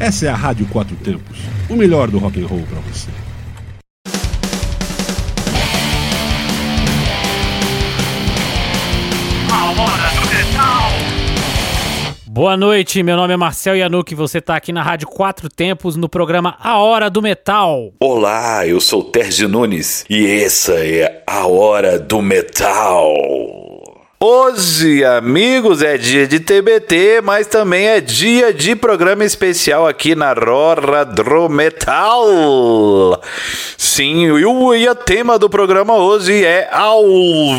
Essa é a Rádio Quatro Tempos, o melhor do rock and roll para você. Boa noite, meu nome é Marcel Yanuki, você está aqui na Rádio Quatro Tempos no programa A Hora do Metal. Olá, eu sou Terzi Nunes e essa é a Hora do Metal. Hoje, amigos, é dia de TBT, mas também é dia de programa especial aqui na Rora do Metal. Sim, e o tema do programa hoje é ao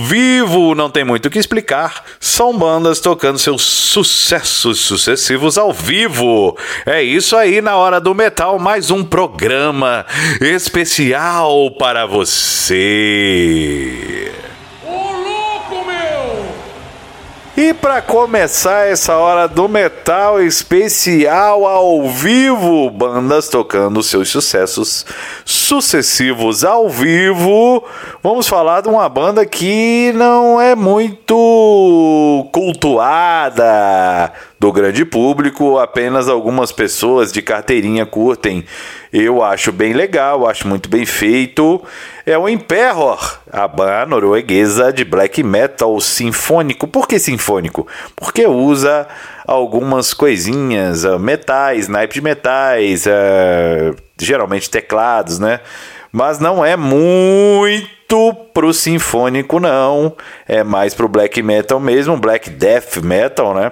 vivo, não tem muito o que explicar. São bandas tocando seus sucessos sucessivos ao vivo. É isso aí na Hora do Metal, mais um programa especial para você. E para começar essa hora do metal especial ao vivo, bandas tocando seus sucessos sucessivos ao vivo, vamos falar de uma banda que não é muito cultuada do grande público, apenas algumas pessoas de carteirinha curtem. Eu acho bem legal, acho muito bem feito é o Imperor, a banda norueguesa de black metal sinfônico. Por que sinfônico? Porque usa algumas coisinhas, uh, metais, naipe de metais, uh, geralmente teclados, né? Mas não é muito pro sinfônico, não. É mais pro black metal mesmo, black death metal, né?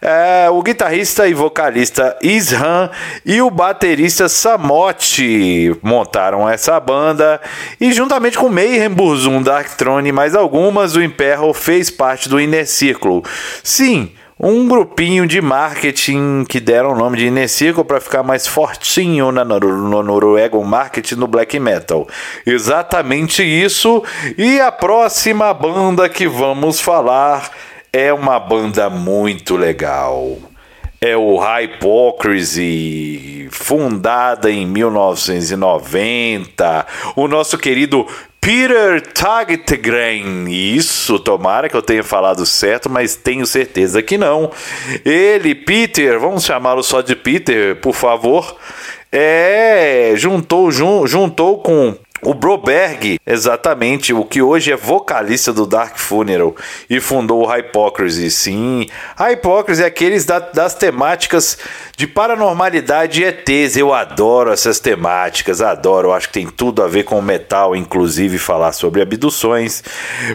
é, o guitarrista e vocalista Ishan e o baterista Samote montaram essa banda e juntamente com Mayhem Burzum, Darkthrone e mais algumas, o Imperro fez parte do Inner Circle. Sim, um grupinho de marketing que deram o nome de Circle para ficar mais fortinho na, no, no Noruega, o marketing no black metal. Exatamente isso. E a próxima banda que vamos falar é uma banda muito legal. É o Hypocrisy, fundada em 1990. O nosso querido Peter Tagtegren. Isso, tomara que eu tenha falado certo, mas tenho certeza que não. Ele, Peter, vamos chamá-lo só de Peter, por favor. É, juntou, jun, juntou com o Broberg, exatamente, o que hoje é vocalista do Dark Funeral e fundou o Hypocrisy, sim. A Hypocrisy é aqueles da, das temáticas de paranormalidade e ETs. Eu adoro essas temáticas, adoro. Acho que tem tudo a ver com metal, inclusive falar sobre abduções.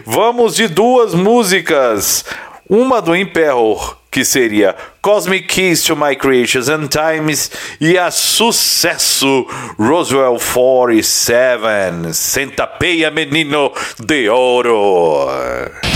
Vamos de duas músicas. Uma do Imperor, que seria Cosmic Keys to My Creations and Times e a sucesso Roswell 47, Centapeia Menino de Ouro.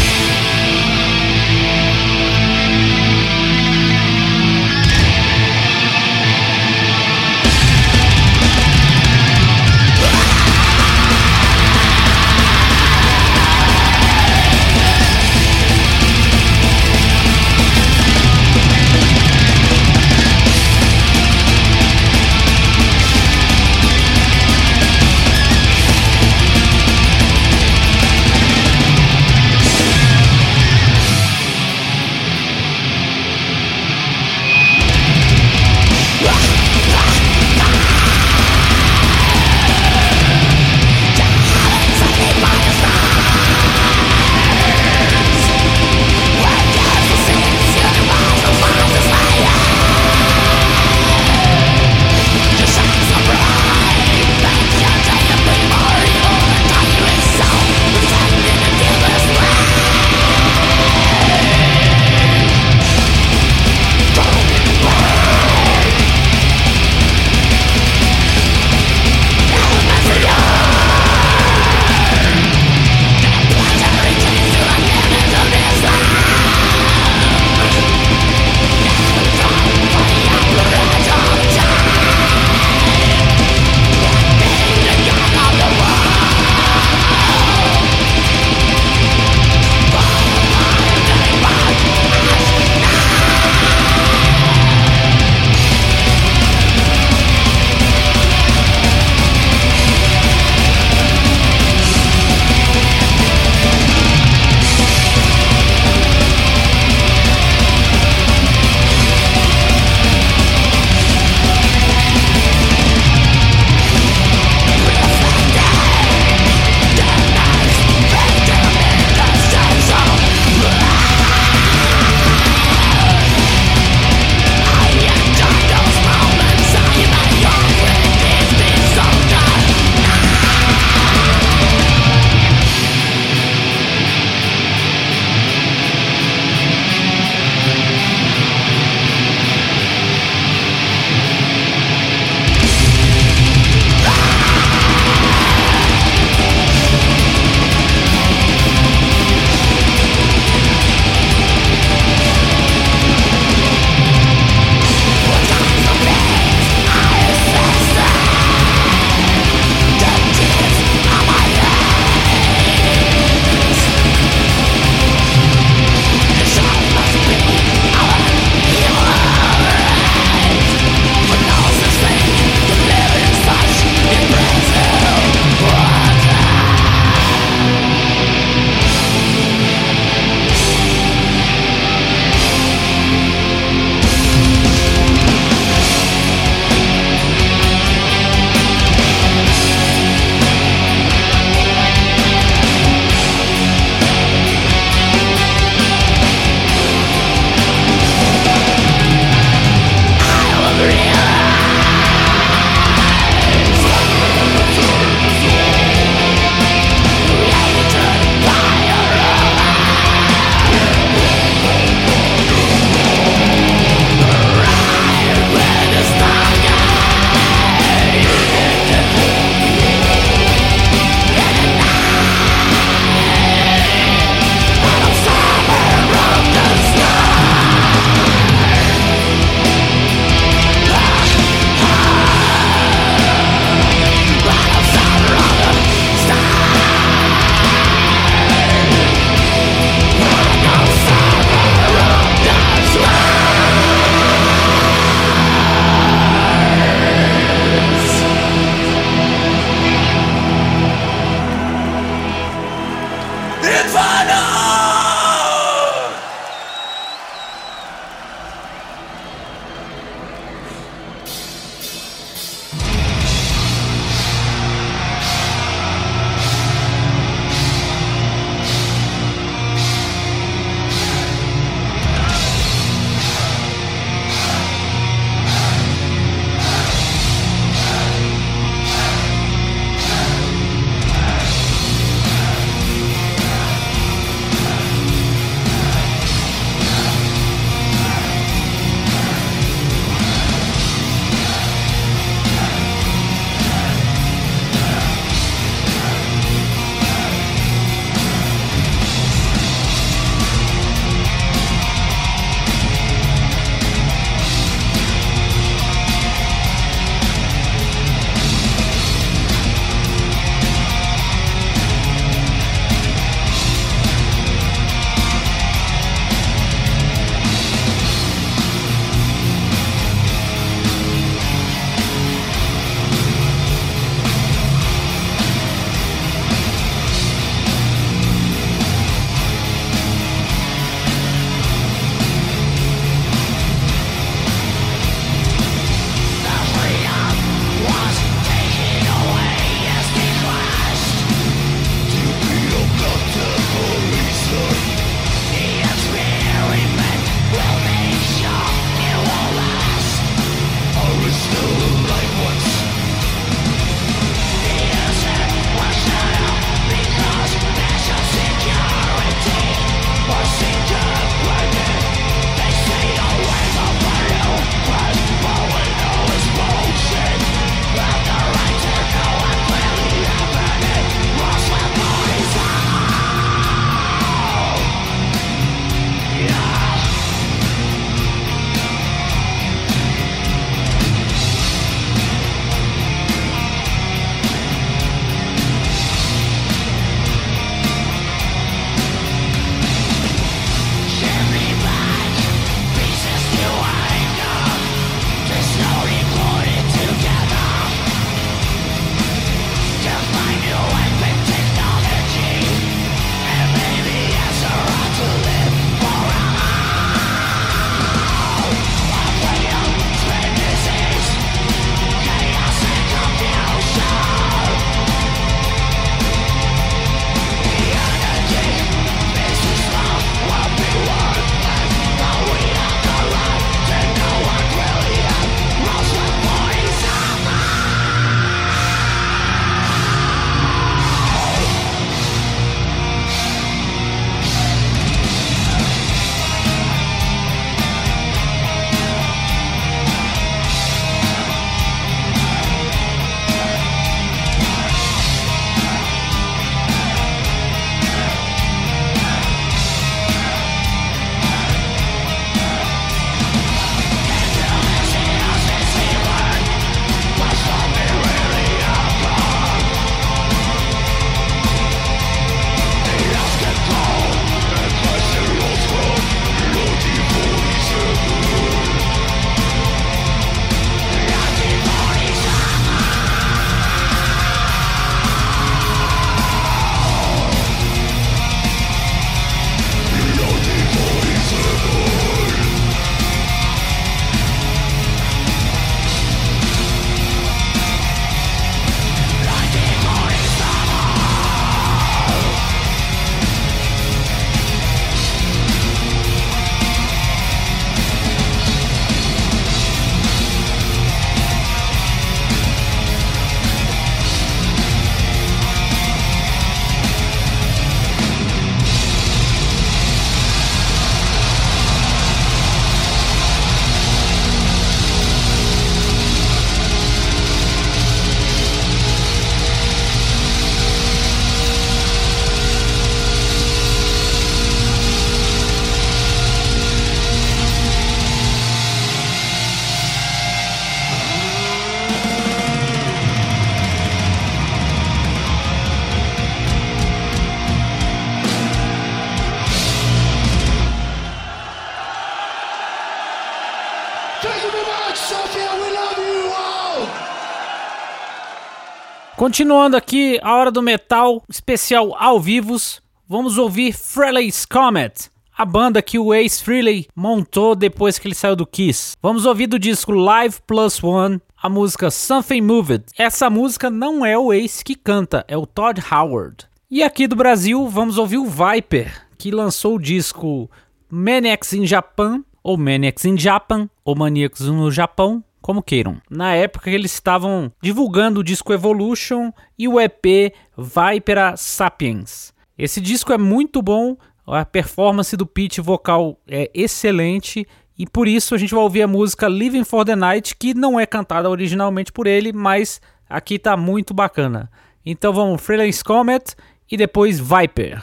Continuando aqui, a hora do metal especial ao vivos, vamos ouvir Frehley's Comet, a banda que o Ace Frehley montou depois que ele saiu do Kiss. Vamos ouvir do disco Live Plus One a música Something Moved. Essa música não é o Ace que canta, é o Todd Howard. E aqui do Brasil, vamos ouvir o Viper, que lançou o disco Maniacs in Japan, ou Maniacs in Japan, ou Maníacos no Japão, como queiram. Na época eles estavam divulgando o disco Evolution e o EP Vipera Sapiens. Esse disco é muito bom, a performance do pitch vocal é excelente e por isso a gente vai ouvir a música Living for the Night, que não é cantada originalmente por ele, mas aqui tá muito bacana. Então vamos Freelance Comet e depois Viper.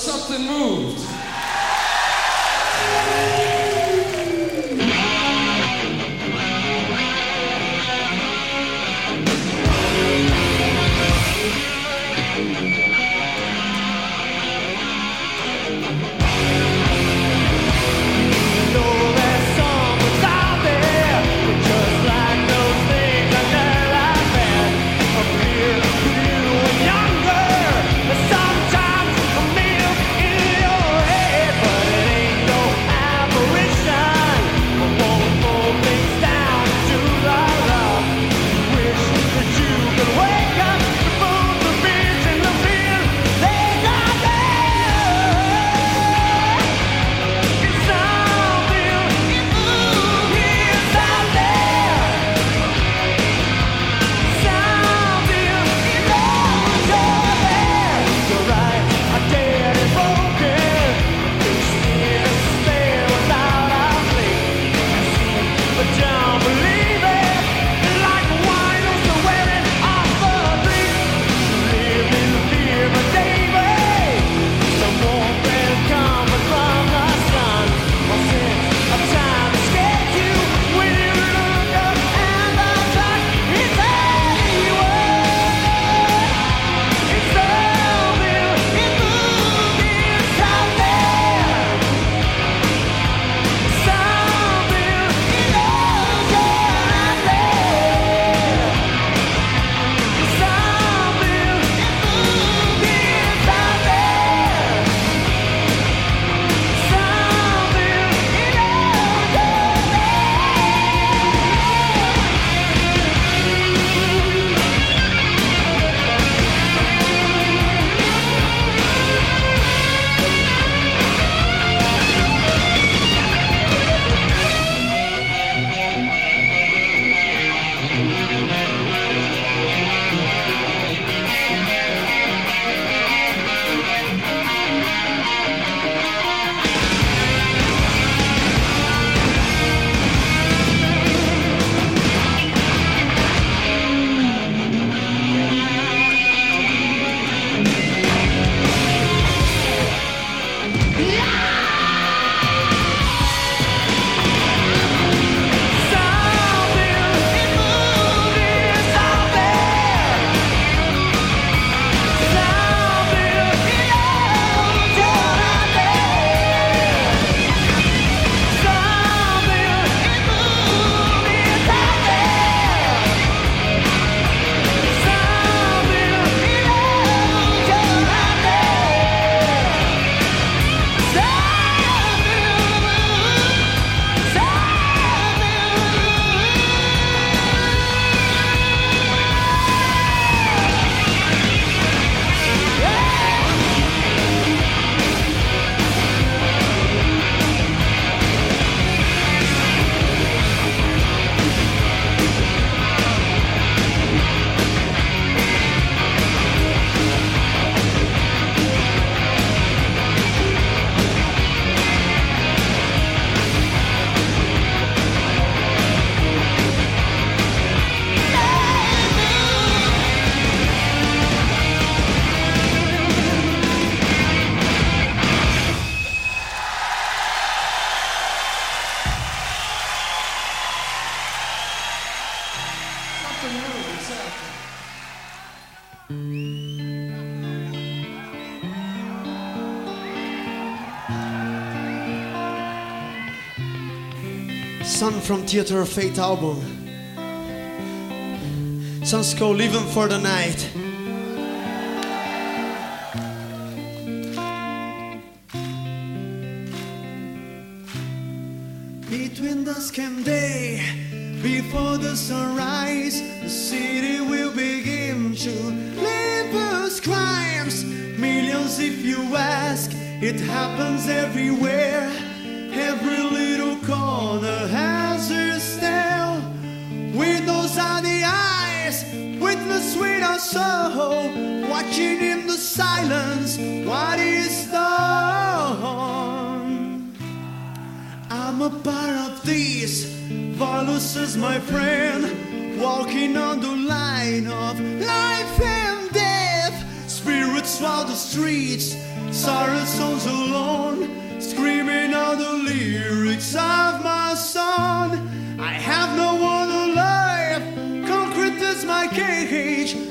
Something. From Theater of Fate album. Songs called Living for the Night. Between dusk and day, before the sunrise, the city will begin to labels crimes. Millions, if you ask, it happens everywhere. Silence what is done. I'm a part of this. Volus is my friend, walking on the line of life and death. Spirits round the streets, sorrow souls alone, screaming out the lyrics of my song. I have no one alive, concrete is my cage.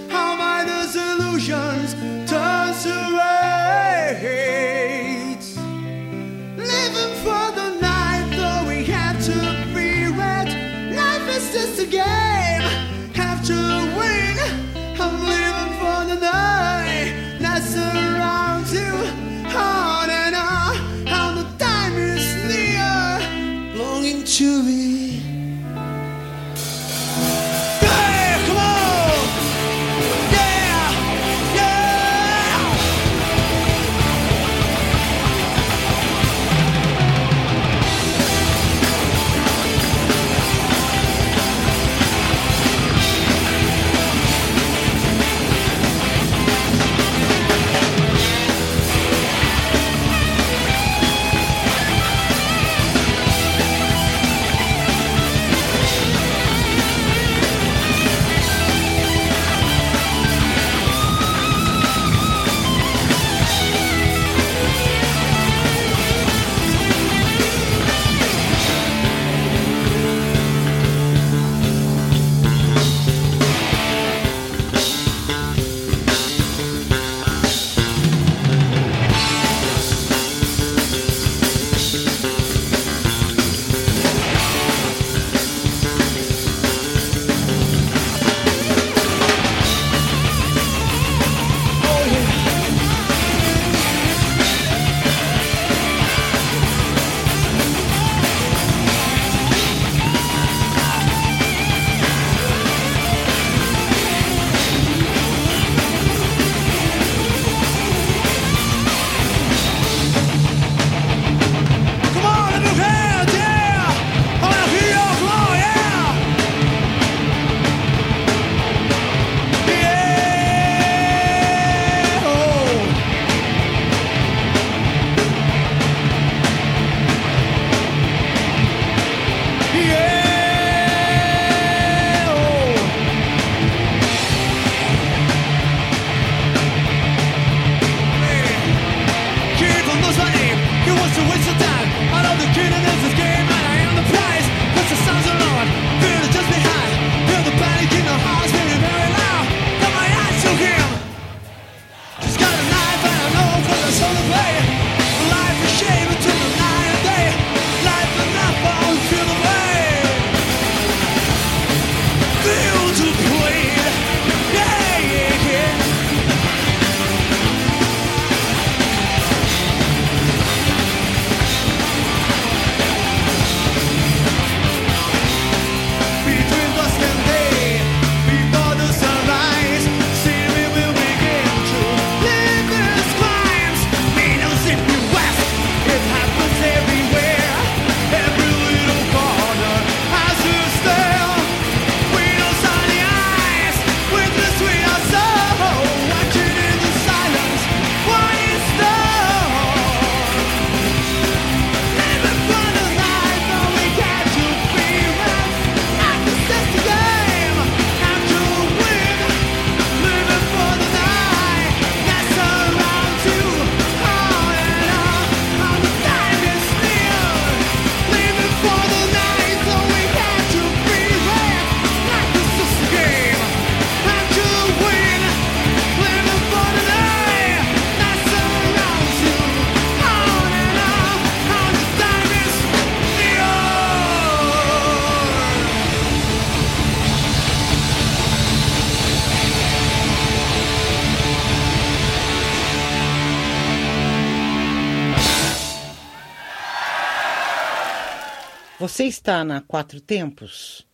Você está na Quatro Tempos?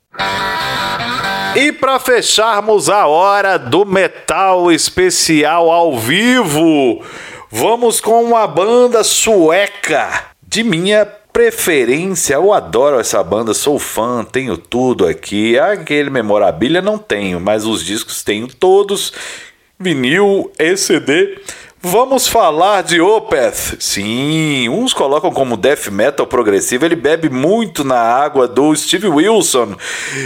E para fecharmos a hora do metal especial ao vivo, vamos com uma banda sueca de minha preferência. Eu adoro essa banda, sou fã, tenho tudo aqui. Aquele memorabilia não tenho, mas os discos tenho todos. Vinil, ECD. Vamos falar de Opeth. Sim, uns colocam como death metal progressivo. Ele bebe muito na água do Steve Wilson.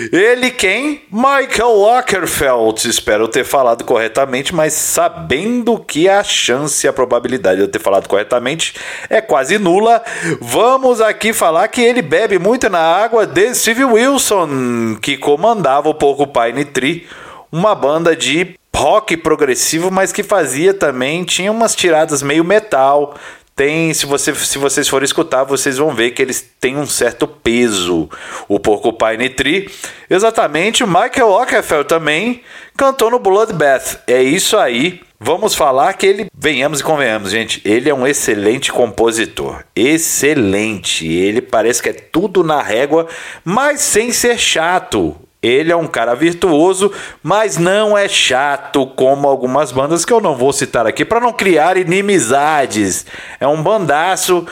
Ele quem? Michael Lockerfeld. Espero ter falado corretamente, mas sabendo que a chance, a probabilidade de eu ter falado corretamente é quase nula. Vamos aqui falar que ele bebe muito na água de Steve Wilson, que comandava o Porcupine Tree, uma banda de rock progressivo, mas que fazia também, tinha umas tiradas meio metal. Tem, se, você, se vocês forem escutar, vocês vão ver que eles têm um certo peso. O Porcupine Tree. Exatamente, Michael Ockerfeld também cantou no Bloodbath. É isso aí. Vamos falar que ele, venhamos e convenhamos, gente, ele é um excelente compositor. Excelente. Ele parece que é tudo na régua, mas sem ser chato. Ele é um cara virtuoso, mas não é chato como algumas bandas que eu não vou citar aqui para não criar inimizades. É um bandaço.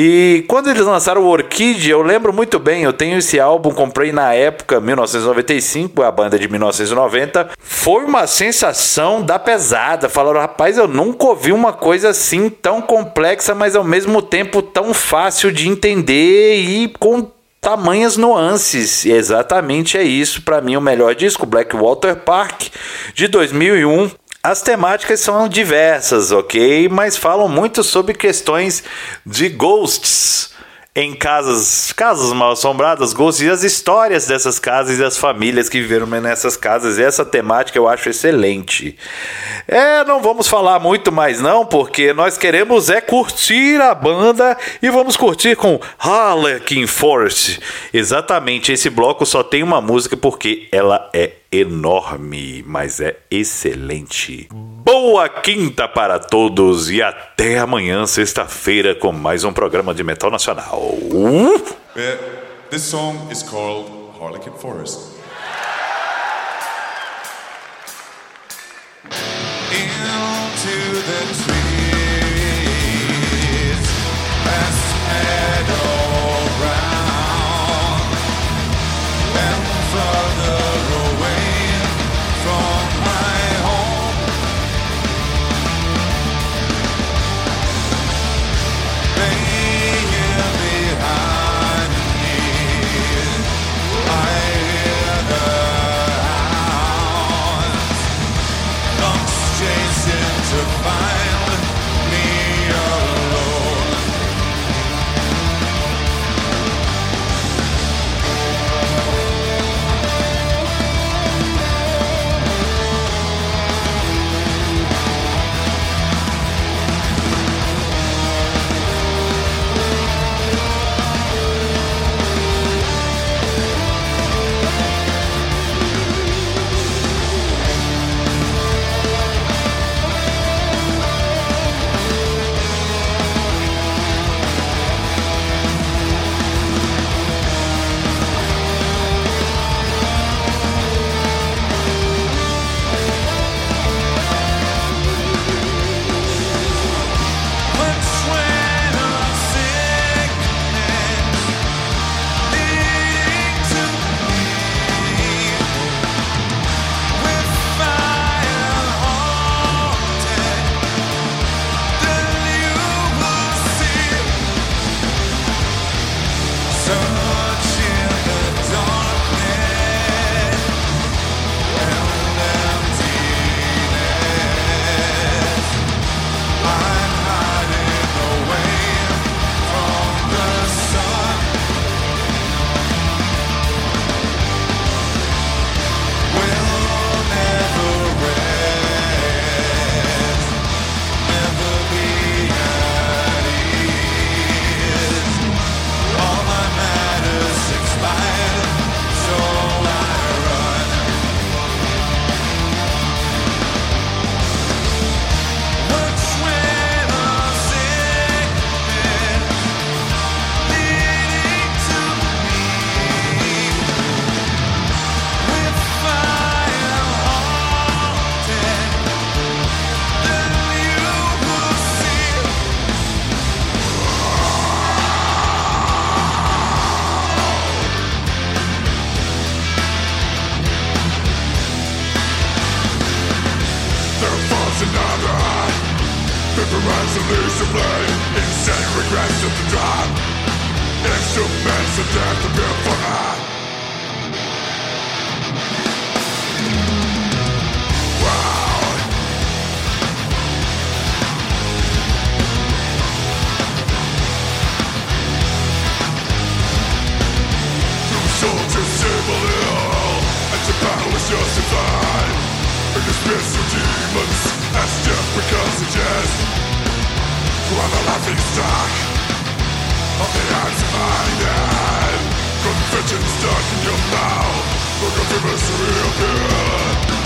E quando eles lançaram o Orquídea, eu lembro muito bem, eu tenho esse álbum, comprei na época, 1995, a banda de 1990. Foi uma sensação da pesada. Falaram, rapaz, eu nunca ouvi uma coisa assim tão complexa, mas ao mesmo tempo tão fácil de entender e com tamanhas nuances. E exatamente é isso para mim o melhor disco, Blackwater Park de 2001. As temáticas são diversas, ok? Mas falam muito sobre questões de ghosts em casas, casas mal assombradas, ghosts e as histórias dessas casas e das famílias que viveram nessas casas. E essa temática eu acho excelente. É, não vamos falar muito mais não, porque nós queremos é curtir a banda e vamos curtir com Harlequin Force. Exatamente, esse bloco só tem uma música porque ela é enorme, mas é excelente. Boa quinta para todos e até amanhã, sexta-feira, com mais um programa de Metal Nacional. Uh, this song is called Harlequin Forest. Into the trees, past meadow hallucinate Insane regrets of the time. Instruments of death to be forgotten Soldiers evil ill And the battle is justified In the space of demons As death becomes a jest. Were the laughing stock Of the Confessions stuck in your mouth Like a fever's reappear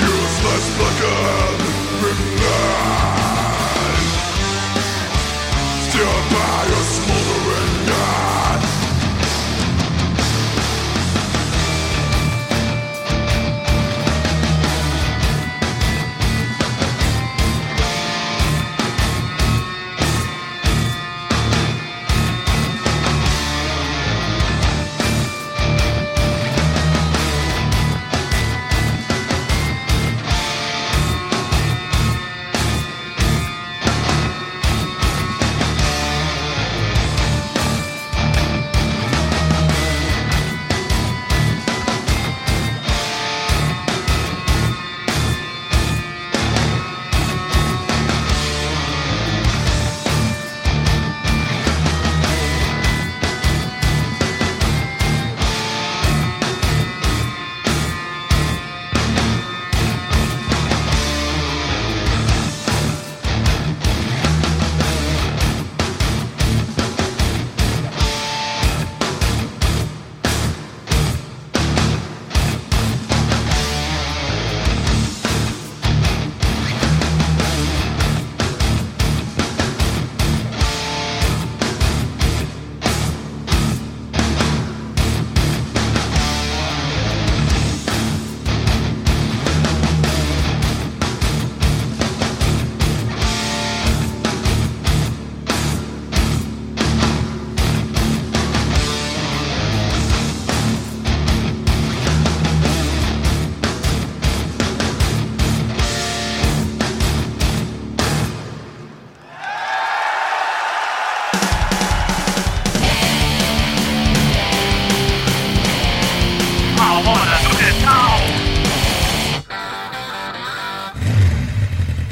Useless fucker